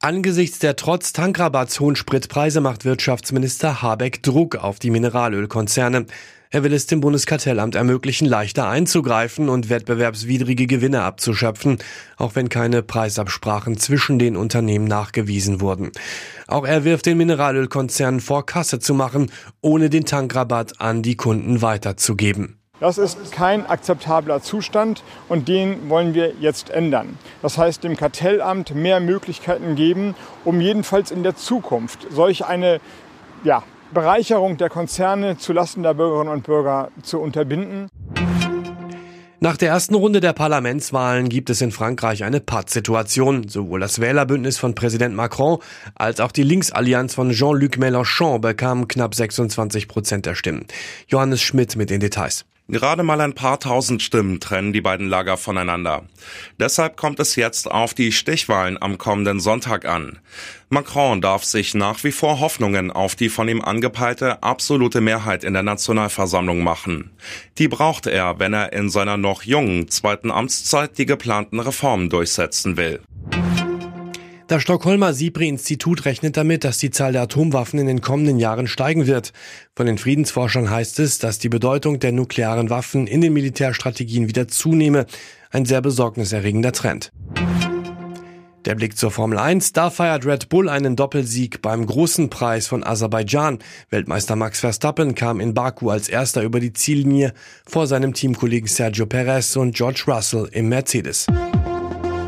Angesichts der trotz Tankrabatts hohen Spritpreise macht Wirtschaftsminister Habeck Druck auf die Mineralölkonzerne. Er will es dem Bundeskartellamt ermöglichen, leichter einzugreifen und wettbewerbswidrige Gewinne abzuschöpfen, auch wenn keine Preisabsprachen zwischen den Unternehmen nachgewiesen wurden. Auch er wirft den Mineralölkonzernen vor, Kasse zu machen, ohne den Tankrabatt an die Kunden weiterzugeben. Das ist kein akzeptabler Zustand und den wollen wir jetzt ändern. Das heißt, dem Kartellamt mehr Möglichkeiten geben, um jedenfalls in der Zukunft solch eine ja, Bereicherung der Konzerne zulasten der Bürgerinnen und Bürger zu unterbinden. Nach der ersten Runde der Parlamentswahlen gibt es in Frankreich eine Pattsituation. Sowohl das Wählerbündnis von Präsident Macron als auch die Linksallianz von Jean-Luc Mélenchon bekamen knapp 26 Prozent der Stimmen. Johannes Schmidt mit den Details. Gerade mal ein paar tausend Stimmen trennen die beiden Lager voneinander. Deshalb kommt es jetzt auf die Stichwahlen am kommenden Sonntag an. Macron darf sich nach wie vor Hoffnungen auf die von ihm angepeilte absolute Mehrheit in der Nationalversammlung machen. Die braucht er, wenn er in seiner noch jungen zweiten Amtszeit die geplanten Reformen durchsetzen will. Das Stockholmer SIPRI-Institut rechnet damit, dass die Zahl der Atomwaffen in den kommenden Jahren steigen wird. Von den Friedensforschern heißt es, dass die Bedeutung der nuklearen Waffen in den Militärstrategien wieder zunehme. Ein sehr besorgniserregender Trend. Der Blick zur Formel 1. Da feiert Red Bull einen Doppelsieg beim großen Preis von Aserbaidschan. Weltmeister Max Verstappen kam in Baku als erster über die Ziellinie vor seinem Teamkollegen Sergio Perez und George Russell im Mercedes.